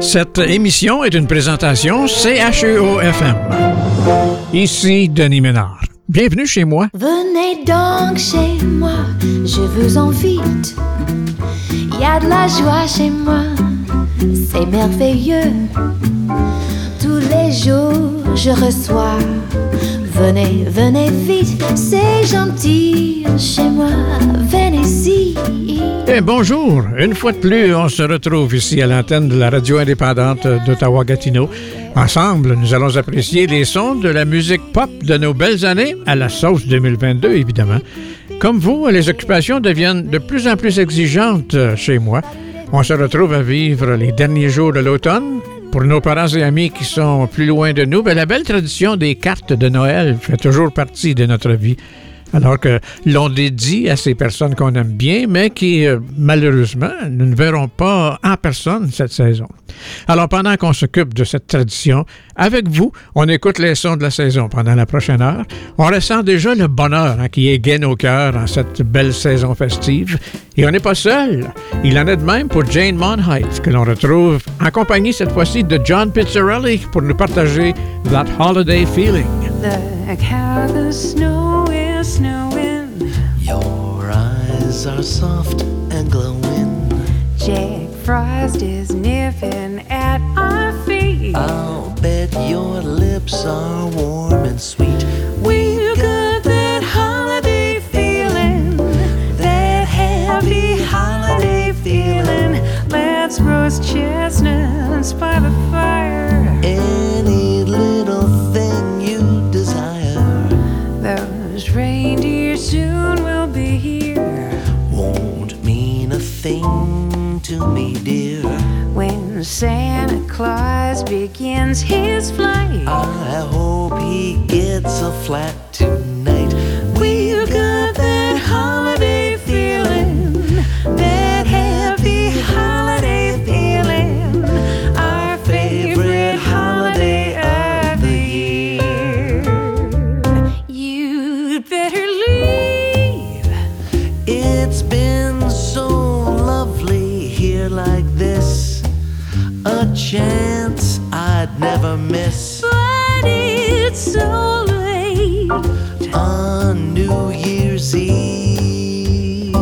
Cette émission est une présentation CHEO-FM. Ici Denis Ménard. Bienvenue chez moi. Venez donc chez moi, je vous invite. Il y a de la joie chez moi, c'est merveilleux. Tous les jours, je reçois. Venez, venez vite, c'est gentil chez moi, venez-y. Eh, bonjour. Une fois de plus, on se retrouve ici à l'antenne de la radio indépendante d'Ottawa-Gatineau. Ensemble, nous allons apprécier les sons de la musique pop de nos belles années, à la sauce 2022, évidemment. Comme vous, les occupations deviennent de plus en plus exigeantes chez moi. On se retrouve à vivre les derniers jours de l'automne. Pour nos parents et amis qui sont plus loin de nous, ben, la belle tradition des cartes de Noël fait toujours partie de notre vie alors que l'on dédie à ces personnes qu'on aime bien, mais qui, euh, malheureusement, nous ne verront pas en personne cette saison. Alors, pendant qu'on s'occupe de cette tradition, avec vous, on écoute les sons de la saison pendant la prochaine heure. On ressent déjà le bonheur hein, qui est gain au cœur en cette belle saison festive. Et on n'est pas seul. Il en est de même pour Jane Monheit, que l'on retrouve en compagnie cette fois-ci de John Pizzarelli pour nous partager That Holiday Feeling. Snowing. Your eyes are soft and glowing. Jack Frost is nipping at our feet. I'll bet your lips are warm and sweet. We've got that holiday feeling, that happy holiday feeling. Let's roast chestnuts by the fire. Any Santa Claus begins his flight, I hope he gets a flat tonight. Chance I'd never miss. But it's so late. On New Year's Eve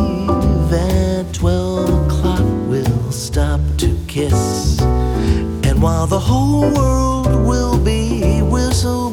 at 12 o'clock, we'll stop to kiss. And while the whole world will be whistle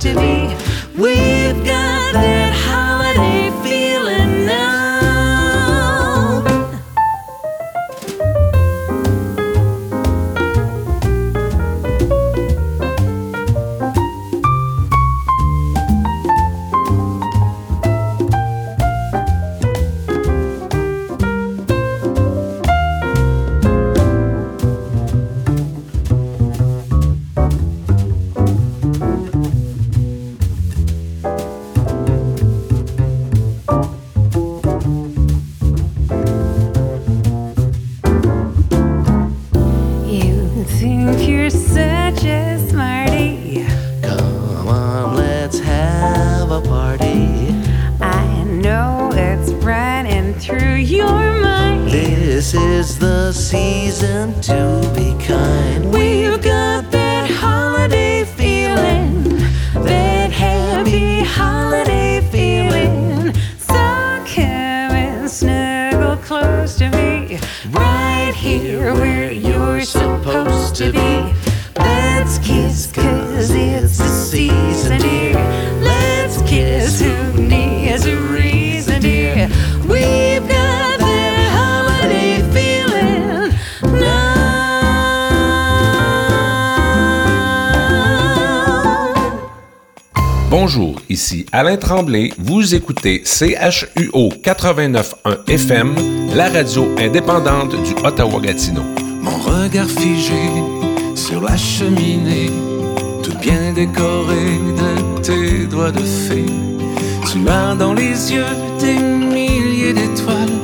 to be. Tremblay. Vous écoutez CHUO 89.1 FM, la radio indépendante du Ottawa-Gatineau. Mon regard figé sur la cheminée, tout bien décoré de tes doigts de fée. Tu as dans les yeux des milliers d'étoiles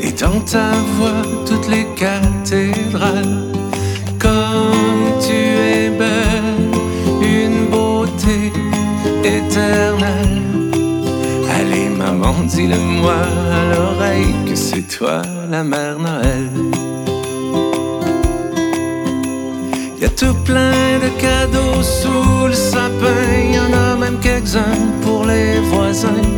et dans ta voix toutes les cathédrales. Comme tu es belle, une beauté éternelle. Dis-le-moi à l'oreille que c'est toi la mère Noël. Y a tout plein de cadeaux sous le sapin, y en a même quelques-uns pour les voisins.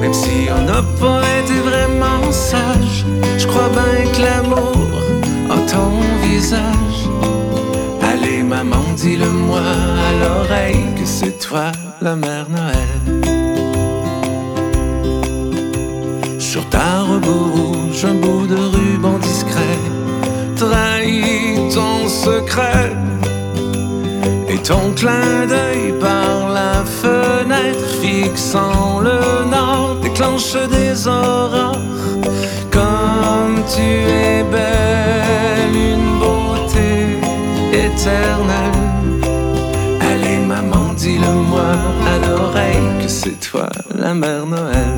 Même si on n'a pas été vraiment sage, je crois bien que l'amour a ton visage. Allez, maman, dis-le-moi à l'oreille que c'est toi la mère Noël. Ta robe rouge, un bout de ruban discret trahit ton secret. Et ton clin d'œil par la fenêtre fixant le nord déclenche des aurores. Comme tu es belle, une beauté éternelle. Allez maman, dis-le-moi à l'oreille que c'est toi la mère Noël.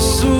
posso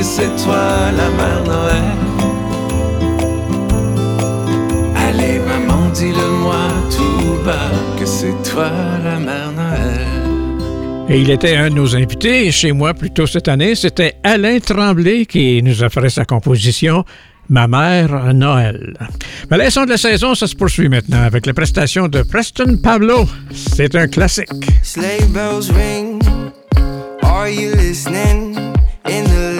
que c'est toi la mère Noël. Allez maman, dis-le-moi tout bas que c'est toi la mère Noël. Et il était un de nos invités chez moi plus tôt cette année. C'était Alain Tremblay qui nous a fait sa composition Ma mère Noël. Mais la leçon de la saison, ça se poursuit maintenant avec la prestation de Preston Pablo. C'est un classique. Sleigh bells ring. Are you listening? In the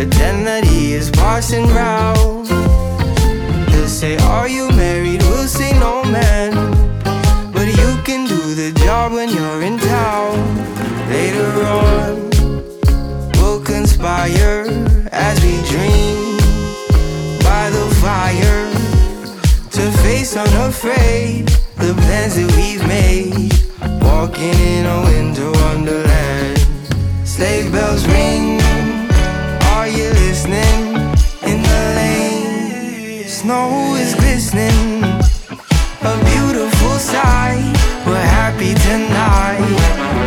pretend that he is passing round. He'll say, Are you married? We'll say, No, man. But you can do the job when you're in town. Later on, we'll conspire as we dream by the fire to face unafraid the plans that we've made. Walking in a winter wonderland. Sleigh bells ring. Snow is glistening. A beautiful sight. We're happy tonight.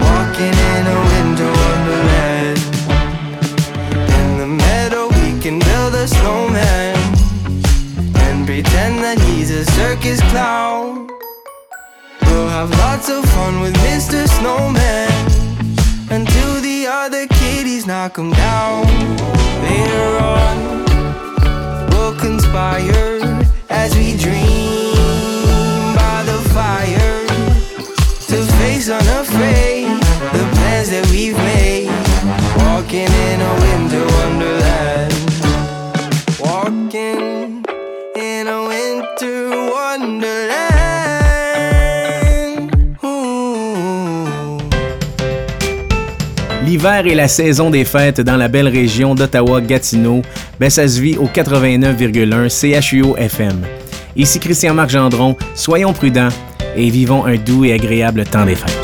Walking in a winter wonderland. In the meadow, we can build a snowman and pretend that he's a circus clown. We'll have lots of fun with Mr. Snowman until the other kitties knock him down. Later on, as we dream by the fire to face unafraid the plans that we've made. Walking in a winter L'hiver et la saison des fêtes dans la belle région d'Ottawa-Gatineau, ben ça se vit au 89,1 CHUO FM. Ici Christian-Marc Gendron, soyons prudents et vivons un doux et agréable temps des fêtes.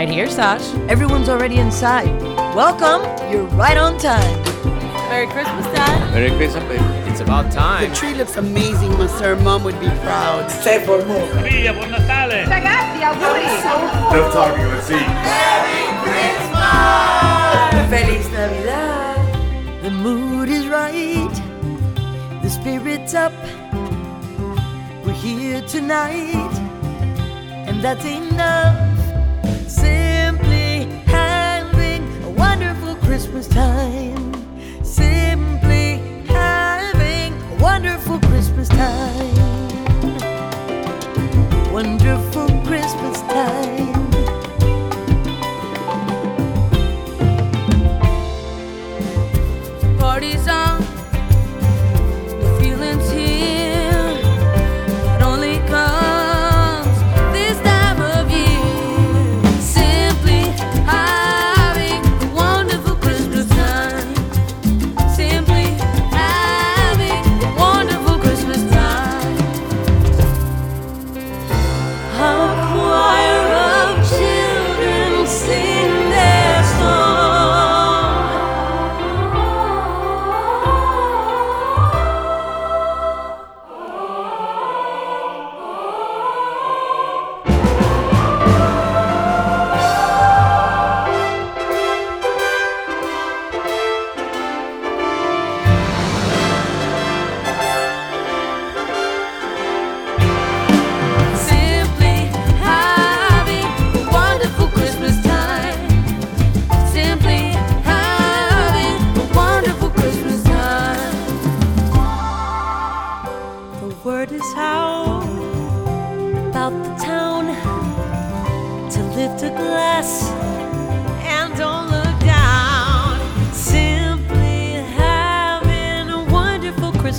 Right here, Sash. Everyone's already inside. Welcome. You're right on time. Merry Christmas, Dad. Merry Christmas, baby. It's about time. The tree looks amazing, sir. Mom would be proud. Stay for more. Via, buon Natale. Ragazzi, auguri. Enough talking, let's see. Merry Christmas. Feliz Navidad. The mood is right. The spirit's up. We're here tonight. And that's enough. Christmas time. Simply having a wonderful Christmas time. Wonderful Christmas time. Party's on.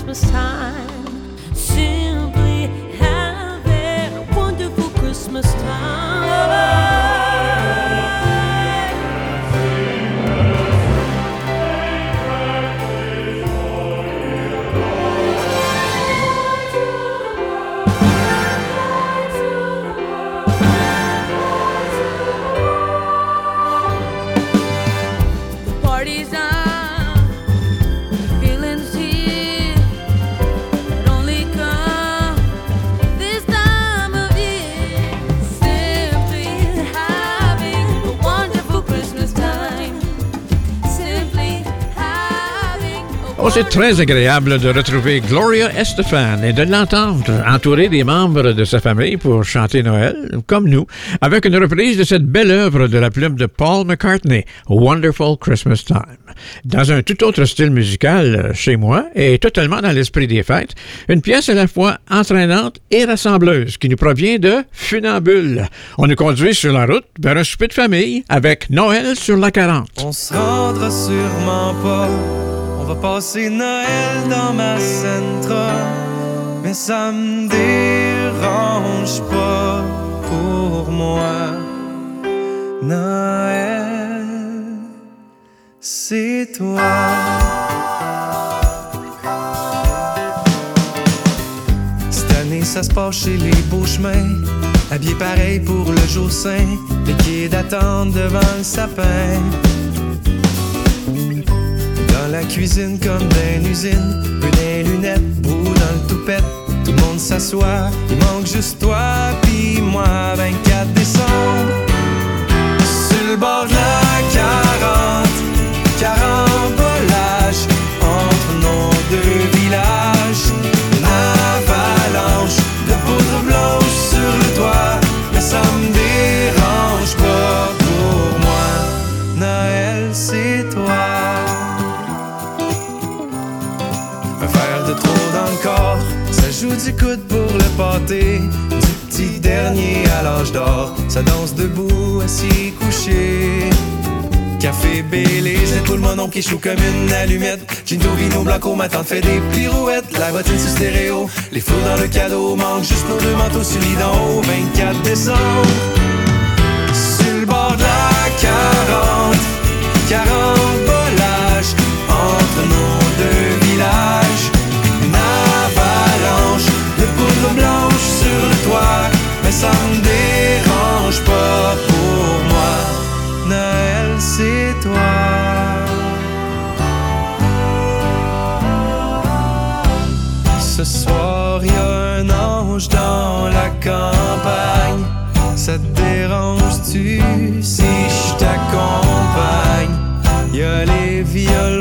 Christmas time. C'est très agréable de retrouver Gloria Estefan et de l'entendre entourée des membres de sa famille pour chanter Noël, comme nous, avec une reprise de cette belle œuvre de la plume de Paul McCartney, Wonderful Christmas Time. Dans un tout autre style musical, euh, chez moi, et totalement dans l'esprit des fêtes, une pièce à la fois entraînante et rassembleuse qui nous provient de Funambule. On nous conduit sur la route vers un souper de famille avec Noël sur la 40. On se rendra sûrement pas. Va passer Noël dans ma Sentra. Mais ça me dérange pas pour moi. Noël, c'est toi. Cette année, ça se passe chez les beaux chemins. Habillé pareil pour le jour saint. Les quais d'attente devant le sapin. La cuisine comme dans une usine. Peu des lunettes, brou dans le toupette. Tout le monde s'assoit. Il manque juste toi puis moi. 24 décembre. Sur le bord de la du coude pour le pâté. Du petit dernier à l'âge d'or. Ça danse debout, assis, couché. Café Baileys, tout le monde qui choue comme une allumette. Ginto, vino, blanco, ma tante fait des pirouettes. La bottine sur stéréo, les flots dans le cadeau. Manque juste nos deux manteaux sur l'idon. 24 décembre, sur le bord de la 40. 40 volages entre nos blanche sur le toit. Mais ça me dérange pas pour moi. Noël, c'est toi. Ce soir, y a un ange dans la campagne. Ça te dérange-tu si je t'accompagne? Y a les violons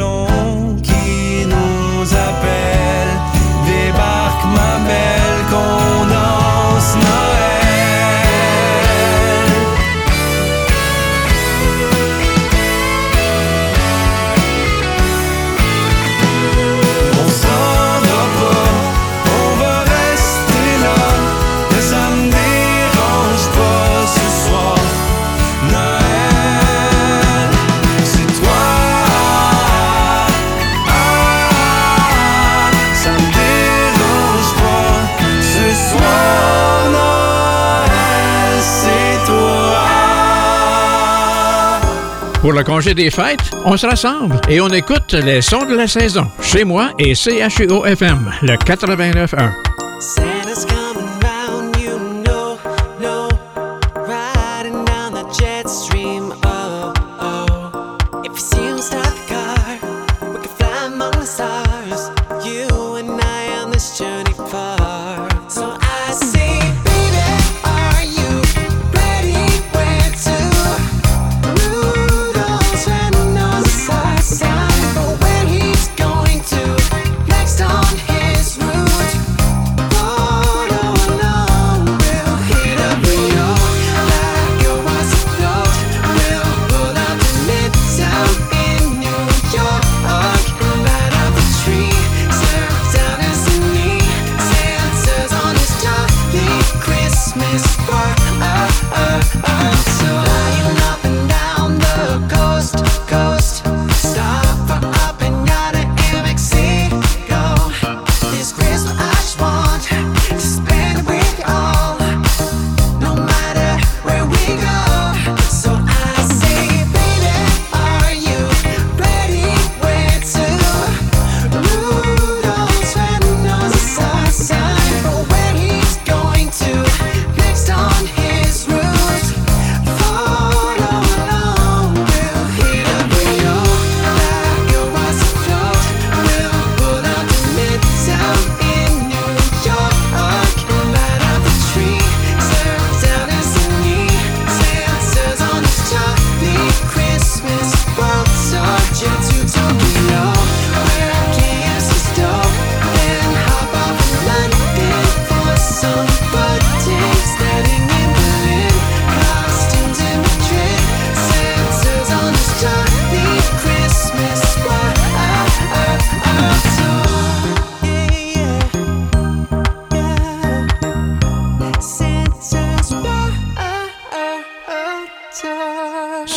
Pour le congé des fêtes, on se rassemble et on écoute les sons de la saison. Chez moi et CHUO-FM, le 89.1.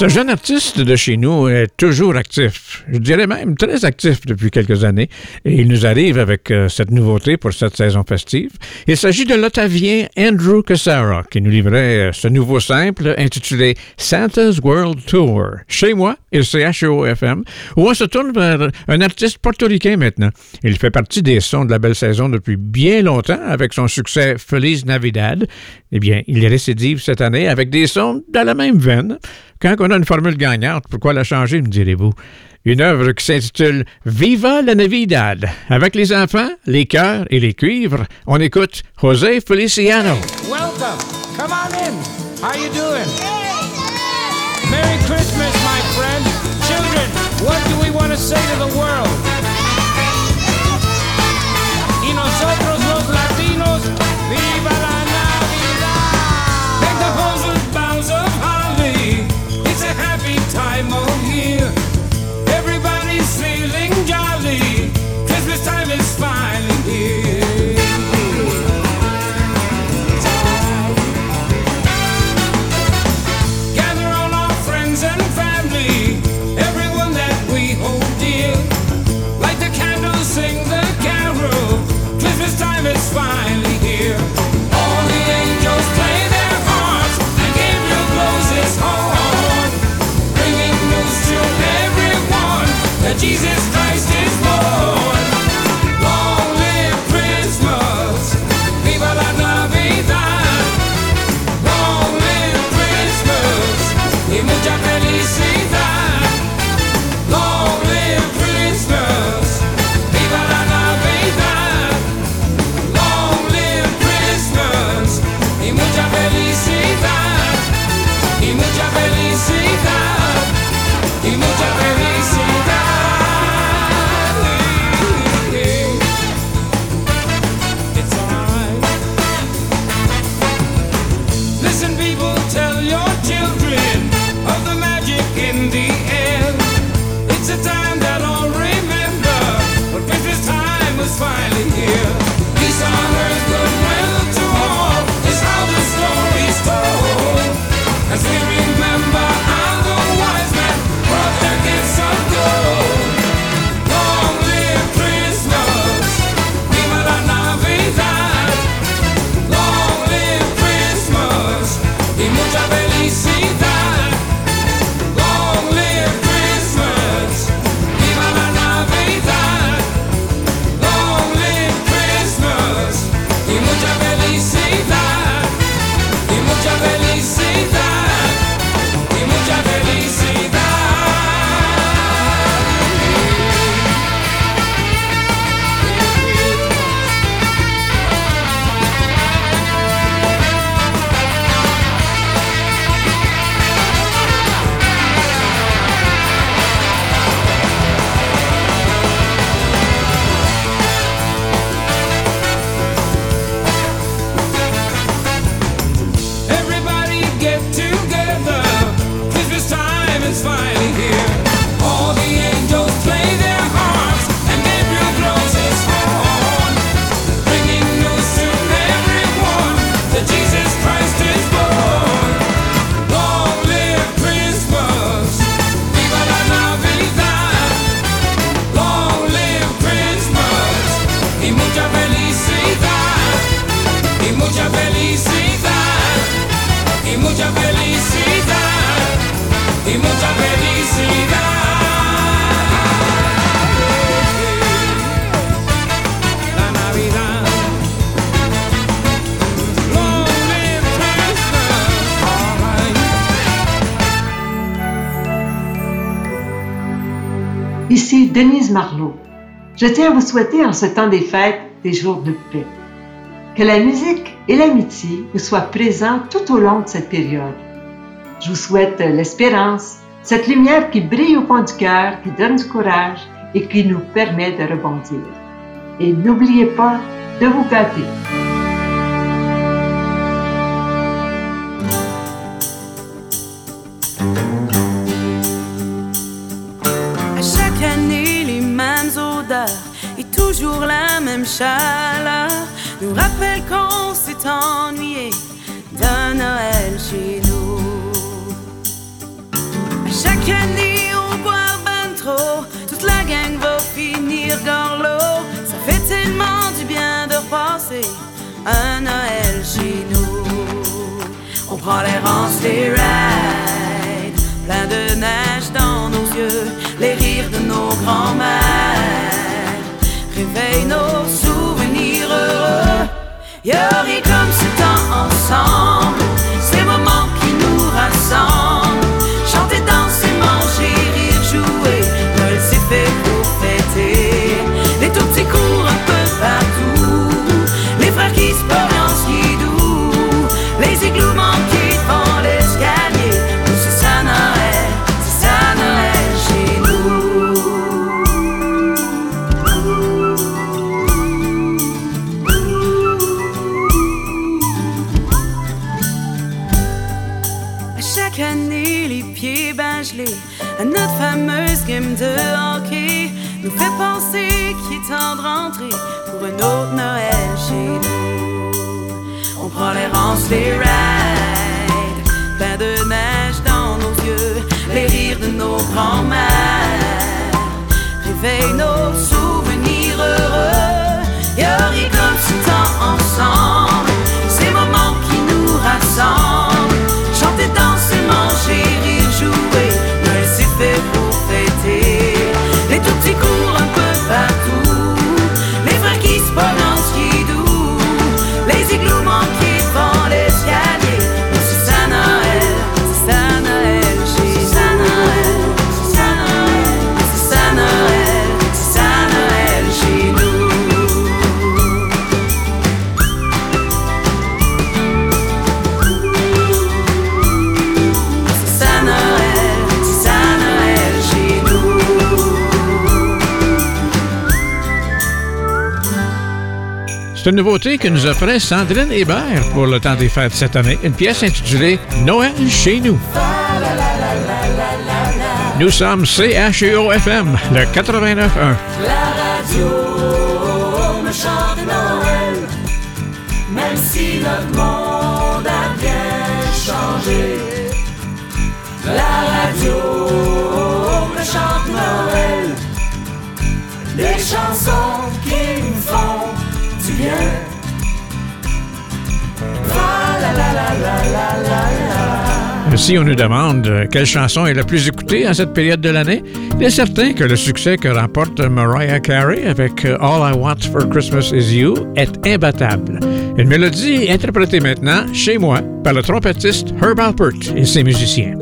Ce jeune artiste de chez nous est toujours actif. Je dirais même très actif depuis quelques années. Et il nous arrive avec euh, cette nouveauté pour cette saison festive. Il s'agit de l'Ottavien Andrew Cassara qui nous livrait euh, ce nouveau simple intitulé Santa's World Tour. Chez moi et CHO-FM, où on se tourne vers un artiste portoricain maintenant. Il fait partie des sons de la belle saison depuis bien longtemps avec son succès Feliz Navidad. Eh bien, il récidive cette année avec des sons dans la même veine. Quand on a une formule gagnante, pourquoi la changer, me direz-vous? Une œuvre qui s'intitule Viva la Navidad. Avec les enfants, les chœurs et les cuivres, on écoute José Feliciano. Welcome. Come on in. How you? Merry Christmas, my friend. Children, what do we want to say to the world? Denise Marlot. Je tiens à vous souhaiter en ce temps des fêtes des jours de paix. Que la musique et l'amitié vous soient présents tout au long de cette période. Je vous souhaite l'espérance, cette lumière qui brille au fond du cœur, qui donne du courage et qui nous permet de rebondir. Et n'oubliez pas de vous gâter. Toujours la même chaleur nous rappellent qu'on s'est ennuyé d'un Noël chez nous. À chaque année, on boit ben trop, toute la gang va finir dans l'eau. Ça fait tellement du bien de passer un Noël chez nous. On prend l'air en ride, plein de neige dans nos yeux, les rires de nos grands-mères réveillent nos souvenirs heureux. L'air en sleigh ride, plein de neige dans nos yeux, les rires de nos grands-mères. Réveillent nos C'est une nouveauté que nous offrait Sandrine Hébert pour le temps des fêtes cette année, une pièce intitulée Noël chez nous. Nous sommes CHEO-FM, le 89.1. La radio me chante Noël, même si notre monde a bien changé. La radio me chante Noël, des chansons qui me font la. Si on nous demande euh, quelle chanson est la plus écoutée en cette période de l'année, il est certain que le succès que remporte Mariah Carey avec euh, All I Want for Christmas Is You est imbattable. Une mélodie interprétée maintenant, chez moi, par le trompettiste Herb Alpert et ses musiciens.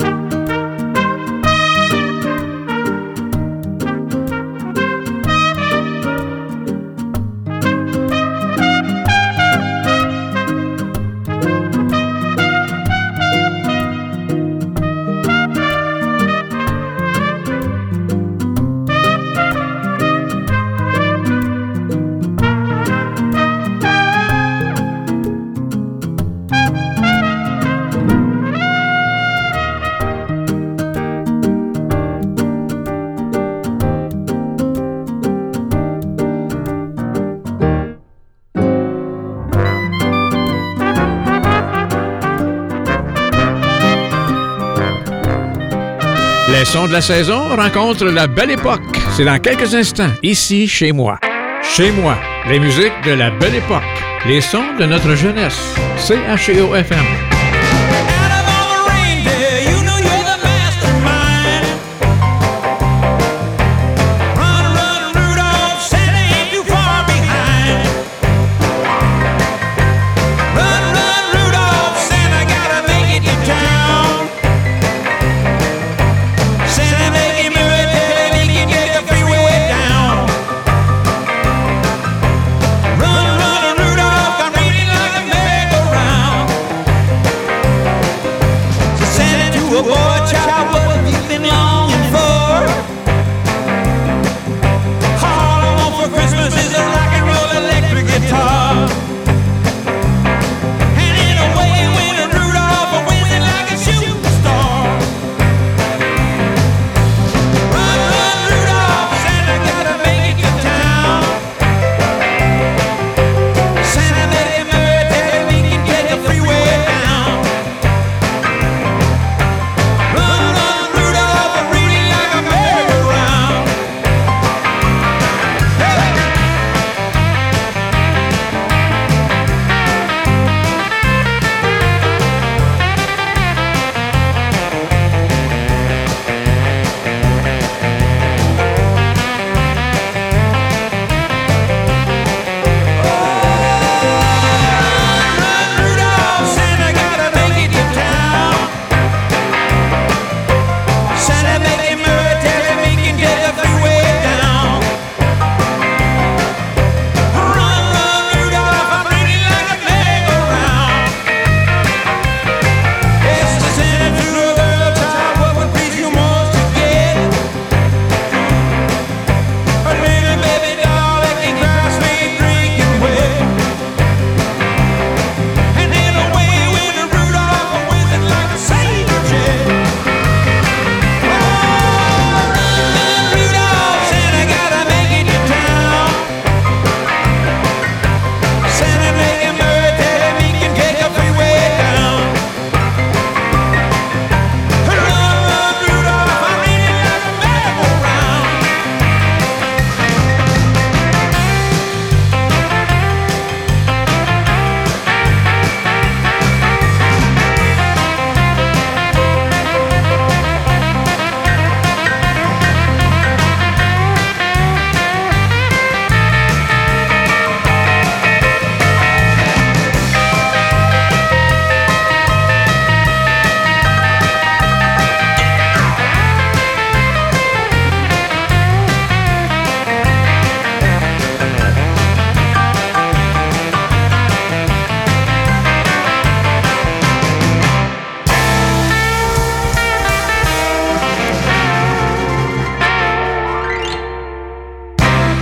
La saison rencontrent la belle époque. C'est dans quelques instants, ici, chez moi. Chez moi, les musiques de la belle époque. Les sons de notre jeunesse. CHEO-FM. Santa,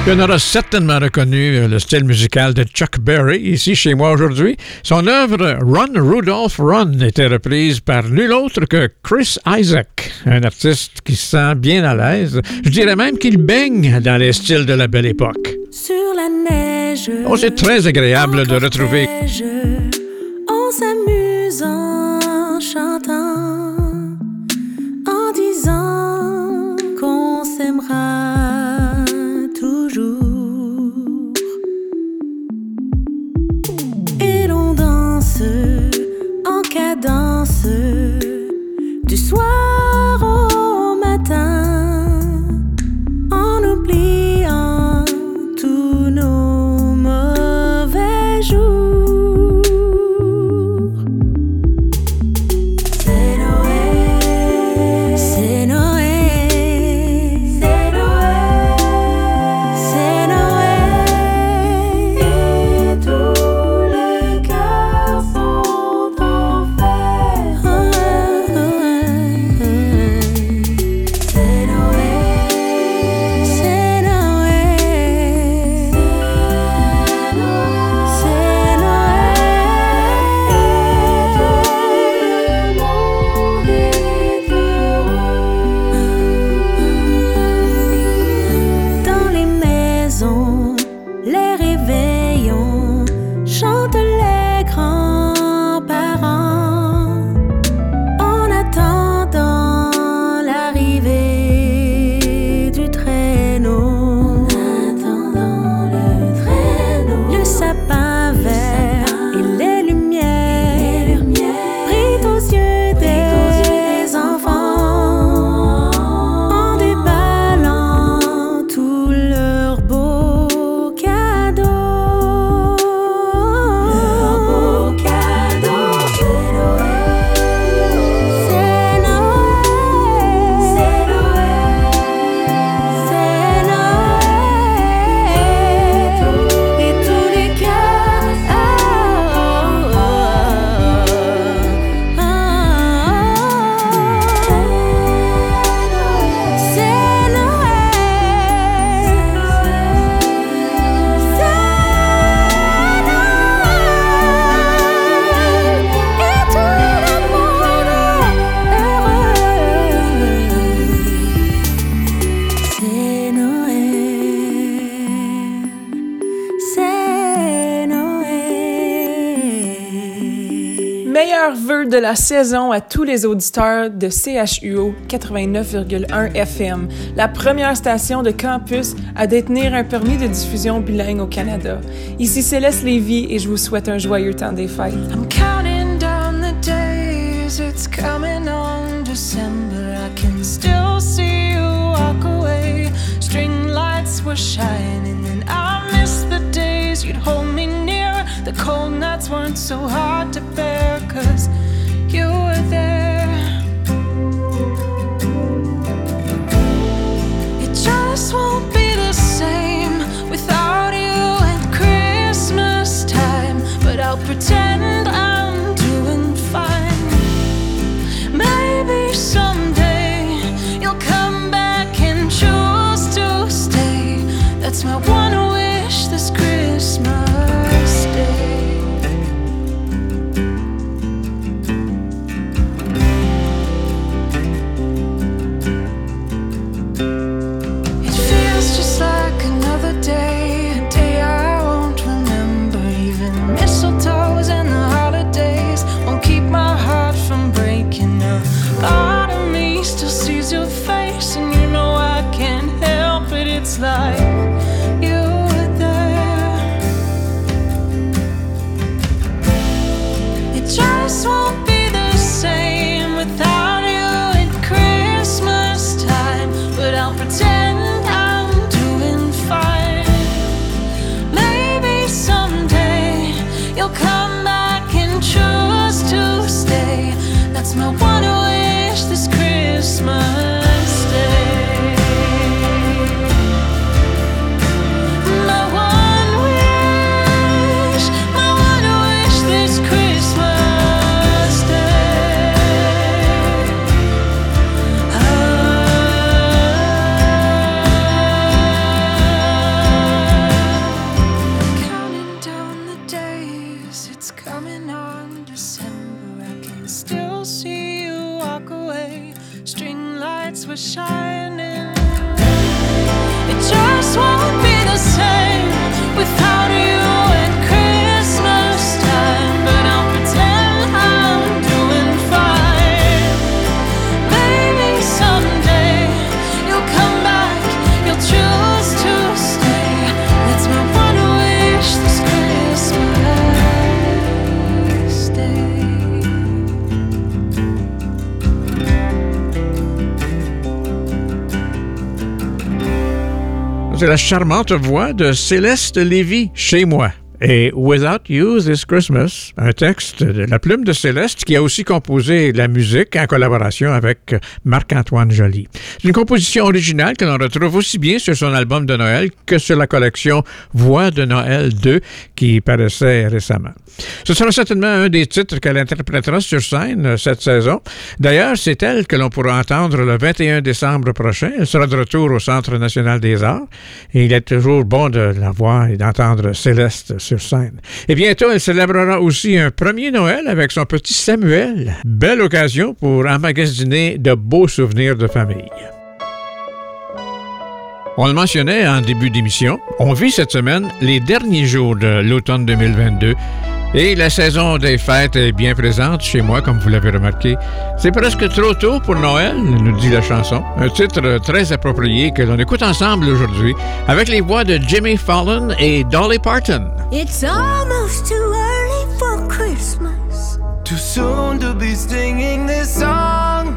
Tu en auras certainement reconnu euh, le style musical de Chuck Berry ici chez moi aujourd'hui. Son œuvre Run Rudolph Run était reprise par nul autre que Chris Isaac, un artiste qui se sent bien à l'aise. Je dirais même qu'il baigne dans les styles de la belle époque. Sur la neige. Oh, c'est très agréable de retrouver neige, soir la saison à tous les auditeurs de CHUO 89,1 FM, la première station de campus à détenir un permis de diffusion bilingue au Canada. Ici Céleste Lévy et je vous souhaite un joyeux temps des fêtes. I'm counting down the days, it's coming on December. I can still see you walk away. String lights were shining, and I miss the days you'd hold me near. The cold nights weren't so hard to bear, cause pretend I'm doing fine. Maybe someday you'll come back and choose to stay. That's my one C'est la charmante voix de Céleste Lévy, chez moi. Et Without You This Christmas, un texte de la plume de Céleste qui a aussi composé la musique en collaboration avec Marc-Antoine Joly. C'est une composition originale que l'on retrouve aussi bien sur son album de Noël que sur la collection Voix de Noël 2 qui paraissait récemment. Ce sera certainement un des titres qu'elle interprétera sur scène cette saison. D'ailleurs, c'est elle que l'on pourra entendre le 21 décembre prochain. Elle sera de retour au Centre national des arts et il est toujours bon de la voir et d'entendre Céleste Et bientôt, elle célébrera aussi un premier Noël avec son petit Samuel. Belle occasion pour emmagasiner de beaux souvenirs de famille. On le mentionnait en début d'émission, on vit cette semaine les derniers jours de l'automne 2022 et la saison des fêtes est bien présente chez moi, comme vous l'avez remarqué. C'est presque trop tôt pour Noël, nous dit la chanson. Un titre très approprié que l'on écoute ensemble aujourd'hui avec les voix de Jimmy Fallon et Dolly Parton. It's almost too early for Christmas. Too soon to be singing this song.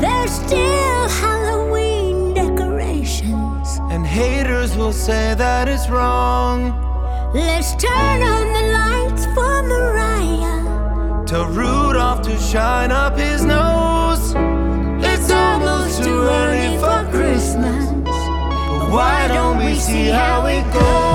There's still Halloween decorations. And haters will say that it's wrong. Let's turn on the lights for Mariah. Tell Rudolph to shine up his nose. It's almost too early for Christmas. But why don't we see how it goes?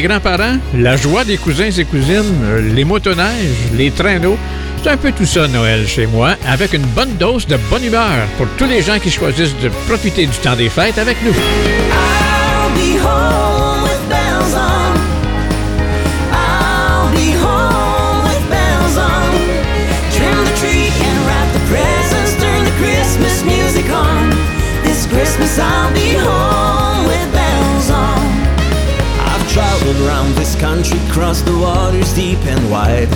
Grands-parents, la joie des cousins et cousines, euh, les motoneiges, les traîneaux, c'est un peu tout ça Noël chez moi, avec une bonne dose de bonne humeur pour tous les gens qui choisissent de profiter du temps des fêtes avec nous. I'll be home with bells on. This Christmas I'll be home traveled this country, crossed the waters deep and wide.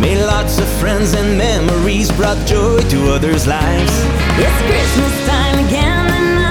Made lots of friends and memories, brought joy to others' lives. It's Christmas time again.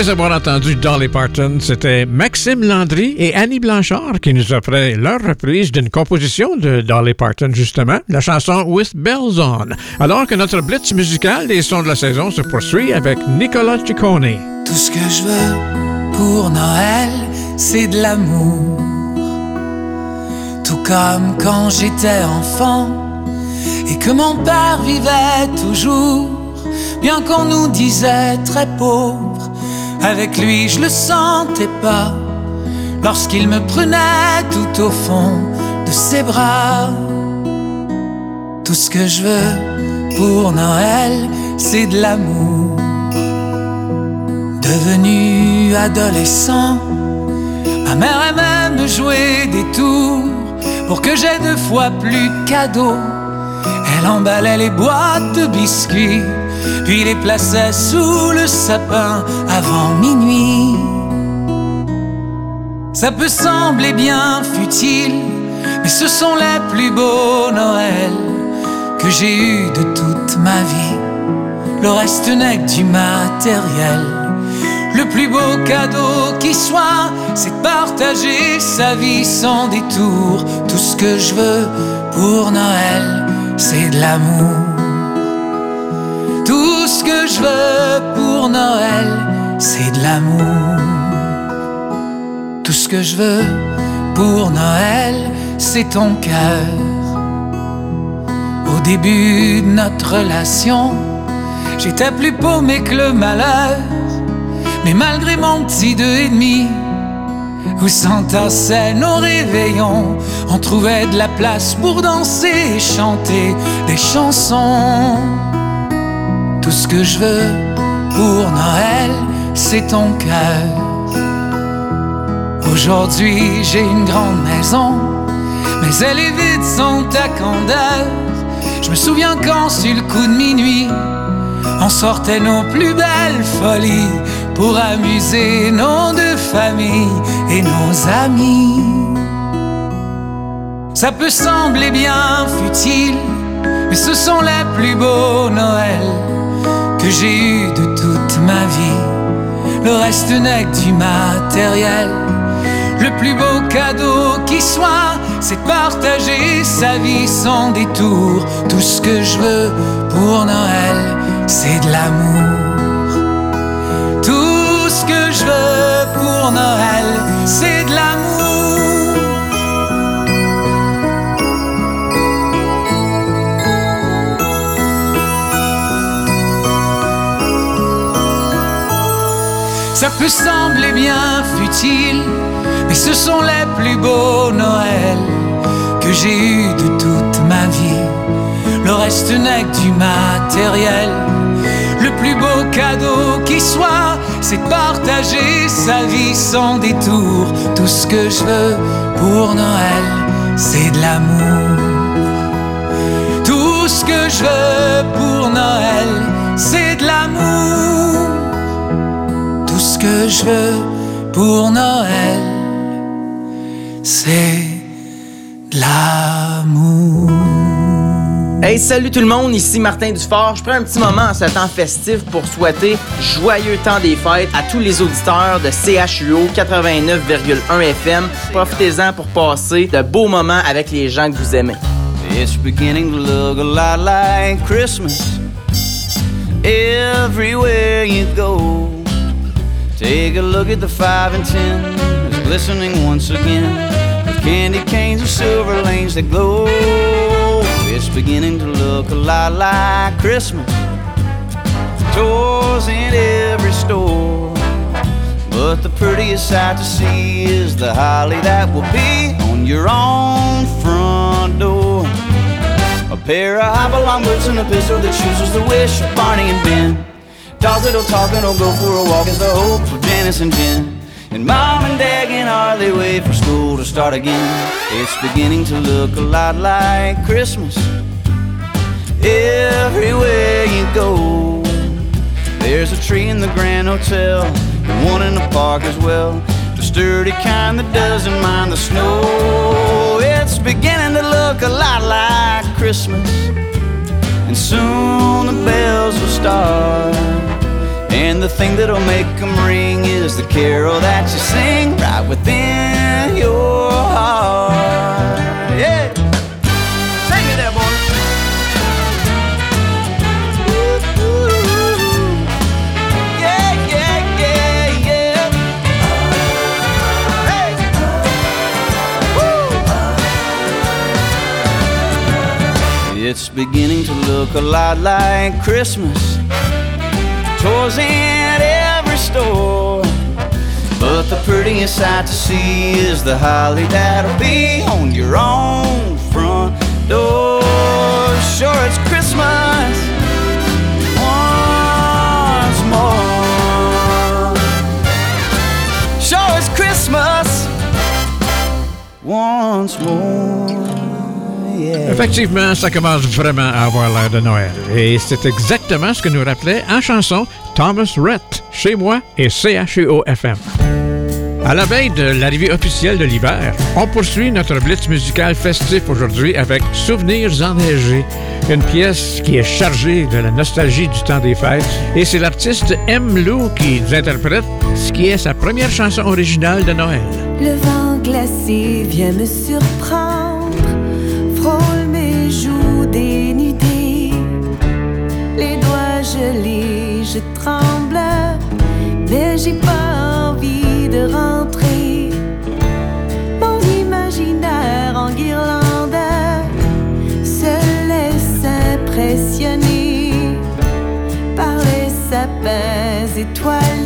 Après avoir entendu Dolly Parton, c'était Maxime Landry et Annie Blanchard qui nous offraient leur reprise d'une composition de Dolly Parton, justement, la chanson With Bells On. Alors que notre blitz musical des sons de la saison se poursuit avec Nicolas Ciccone. Tout ce que je veux pour Noël, c'est de l'amour. Tout comme quand j'étais enfant et que mon père vivait toujours, bien qu'on nous disait très pauvre. Avec lui, je le sentais pas lorsqu'il me prenait tout au fond de ses bras. Tout ce que je veux pour Noël, c'est de l'amour. Devenu adolescent, ma mère aimait me jouer des tours pour que j'aie deux fois plus de cadeaux. Elle emballait les boîtes de biscuits, puis les plaçait sous le sapin avant minuit. Ça peut sembler bien futile, mais ce sont les plus beaux Noëls que j'ai eus de toute ma vie. Le reste n'est que du matériel. Le plus beau cadeau qui soit, c'est partager sa vie sans détour. Tout ce que je veux pour Noël, c'est de l'amour. Je veux pour Noël, c'est de l'amour. Tout ce que je veux pour Noël, c'est ton cœur. Au début de notre relation, j'étais plus paumé que le malheur. Mais malgré mon petit deux et demi, où s'entassaient nos réveillons, on trouvait de la place pour danser et chanter des chansons. Tout ce que je veux pour Noël, c'est ton cœur. Aujourd'hui, j'ai une grande maison, mais elle est vide sans ta candeur. Je me souviens quand, sur le coup de minuit, on sortait nos plus belles folies pour amuser nos deux familles et nos amis. Ça peut sembler bien futile, mais ce sont les plus beaux Noëls j'ai eus de toute ma vie. Le reste n'est que du matériel. Le plus beau cadeau qui soit, c'est partager sa vie sans détour. Tout ce que je veux pour Noël, c'est de l'amour. Tout ce que je veux pour Noël, c'est de l'amour. Ça peut sembler bien futile, mais ce sont les plus beaux Noëls que j'ai eus de toute ma vie. Le reste n'est que du matériel. Le plus beau cadeau qui soit, c'est partager sa vie sans détour. Tout ce que je veux pour Noël, c'est de l'amour. Tout ce que je veux pour Noël, c'est de l'amour. Que je veux pour Noël, c'est de l'amour. Hey, salut tout le monde, ici Martin Dufort. Je prends un petit moment en ce temps festif pour souhaiter joyeux temps des fêtes à tous les auditeurs de CHUO 89,1 FM. Profitez-en pour passer de beaux moments avec les gens que vous aimez. It's beginning to look a lot like Christmas everywhere you go. Take a look at the five and ten, as glistening once again with candy canes and silver lanes that glow. It's beginning to look a lot like Christmas. Toys in every store. But the prettiest sight to see is the holly that will be on your own front door. A pair of hop-along boots and a pistol that chooses the wish of Barney and Ben. Dolls that'll talk and will go for a walk is the hope for Janice and Jen. And mom and dad can hardly wait for school to start again. It's beginning to look a lot like Christmas. Everywhere you go, there's a tree in the Grand Hotel and one in the park as well. The sturdy kind that doesn't mind the snow. It's beginning to look a lot like Christmas. And soon the bells will start. And the thing that'll make them ring is the carol that you sing right within your heart. Yeah! There, boy! Yeah, yeah, yeah, yeah. Hey! It's beginning to look a lot like Christmas. Toys in every store. But the prettiest sight to see is the holly that'll be on your own front door. Sure, it's Christmas once more. Sure, it's Christmas once more. Effectivement, ça commence vraiment à avoir l'air de Noël. Et c'est exactement ce que nous rappelait en chanson Thomas Rhett, chez moi et CHUO-FM. À la veille de l'arrivée officielle de l'hiver, on poursuit notre blitz musical festif aujourd'hui avec Souvenirs enneigés, une pièce qui est chargée de la nostalgie du temps des fêtes. Et c'est l'artiste M. Lou qui interprète ce qui est sa première chanson originale de Noël. Le vent glacé vient me surprendre, je tremble, mais j'ai pas envie de rentrer. Mon imaginaire en guirlande se laisse impressionner par les sapins étoilés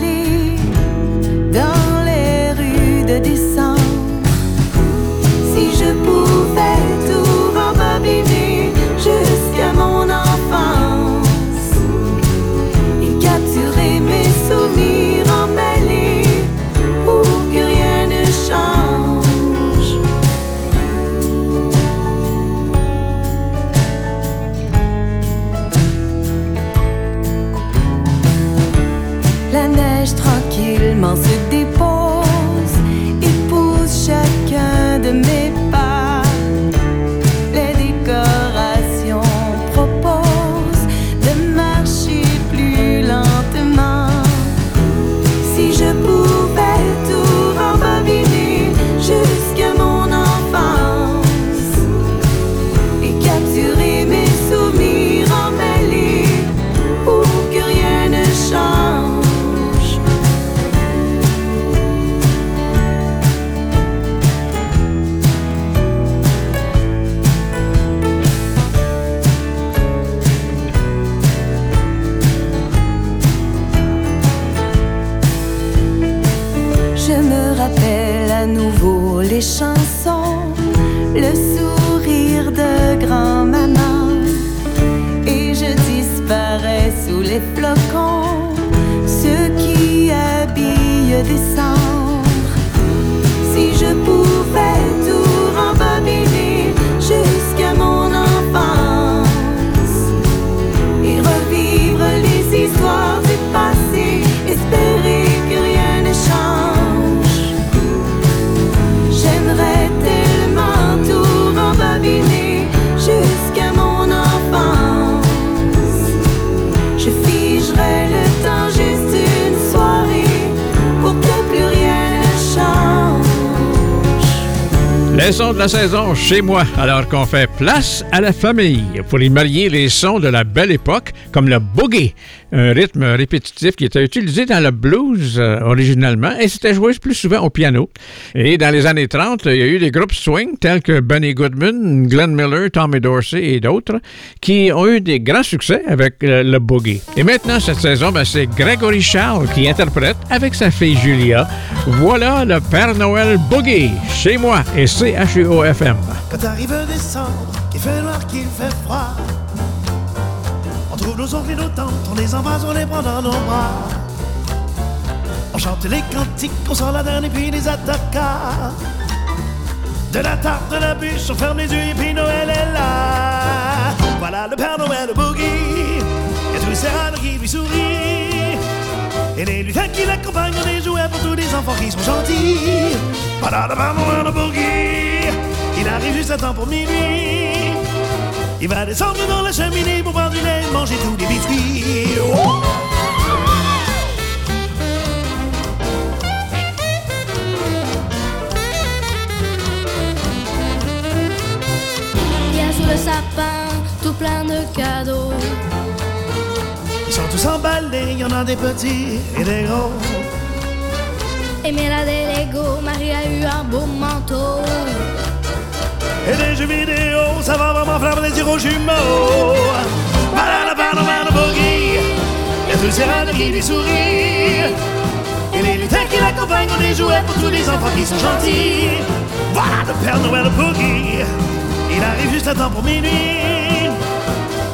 saison chez moi, alors qu'on fait place à la famille pour y marier les sons de la belle époque, comme le boogie, un rythme répétitif qui était utilisé dans le blues euh, originalement et c'était joué plus souvent au piano. Et dans les années 30, il y a eu des groupes swing tels que Benny Goodman, Glenn Miller, Tommy Dorsey et d'autres qui ont eu des grands succès avec euh, le boogie. Et maintenant, cette saison, ben, c'est Gregory Charles qui interprète avec sa fille Julia. Voilà le Père Noël Boogie chez moi et Quand arrive décembre, qu'il fait noir, qu'il fait froid, on trouve nos oncles et nos tantes, on les embrasse, on les prend dans nos bras. On chante les cantiques, on sort la dernière puis les attaques. De la tarte, de la bûche, on ferme les yeux et puis Noël est là. Voilà le Père Noël boogie, et tous ces râles qui lui sourient. Et les lutins qui l'accompagnent, on des jouets pour tous les enfants qui sont gentils. Il arrive juste à temps pour minuit. Il va descendre dans la cheminée pour boire du lait manger tous les biscuits. Oh a sous le sapin tout plein de cadeaux. Ils sont tous emballés, il y en a des petits et des gros. Aimé la des Lego, Marie a eu un beau manteau. Et des jeux vidéo, ça va vraiment faire plaisir aux jumeaux. Voilà le Père Noël boogie, a tous ces qui lui sourient. Et les lutins qui l'accompagnent ont des jouets pour tous les enfants qui sont gentils. Voilà le Père Noël boogie, il arrive juste à temps pour minuit.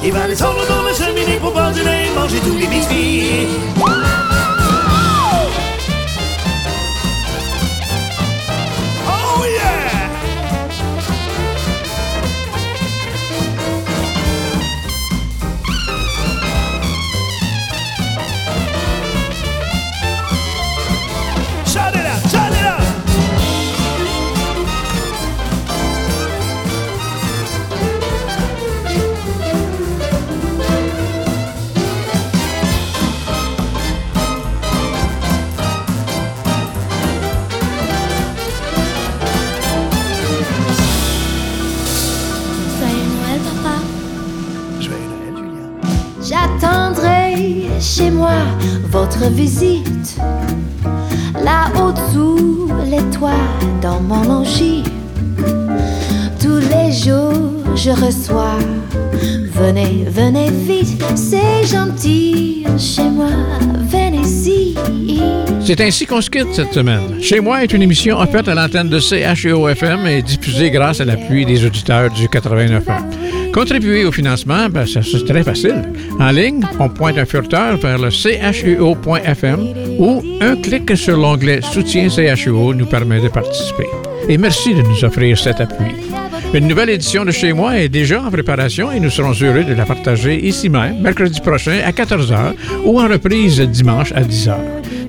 Il va descendre dans la cheminée pour boire du manger tous les biscuits. Visite. Là-haut sous les toits, dans mon logis. Tous les jours, je reçois. Venez, venez vite, c'est gentil. Chez moi, venez-y. C'est ainsi qu'on se quitte cette semaine. Chez moi est une émission offerte à l'antenne de CHEO-FM et diffusée grâce à l'appui des auditeurs du 89.1. Contribuer au financement, ben, c'est très facile. En ligne, on pointe un furteur vers le chuo.fm ou un clic sur l'onglet Soutien CHUO nous permet de participer. Et merci de nous offrir cet appui. Une nouvelle édition de Chez moi est déjà en préparation et nous serons heureux de la partager ici même, mercredi prochain à 14h ou en reprise dimanche à 10h.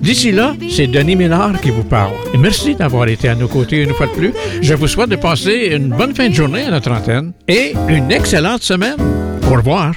D'ici là, c'est Denis Ménard qui vous parle. Merci d'avoir été à nos côtés une fois de plus. Je vous souhaite de passer une bonne fin de journée à notre antenne et une excellente semaine. Au revoir.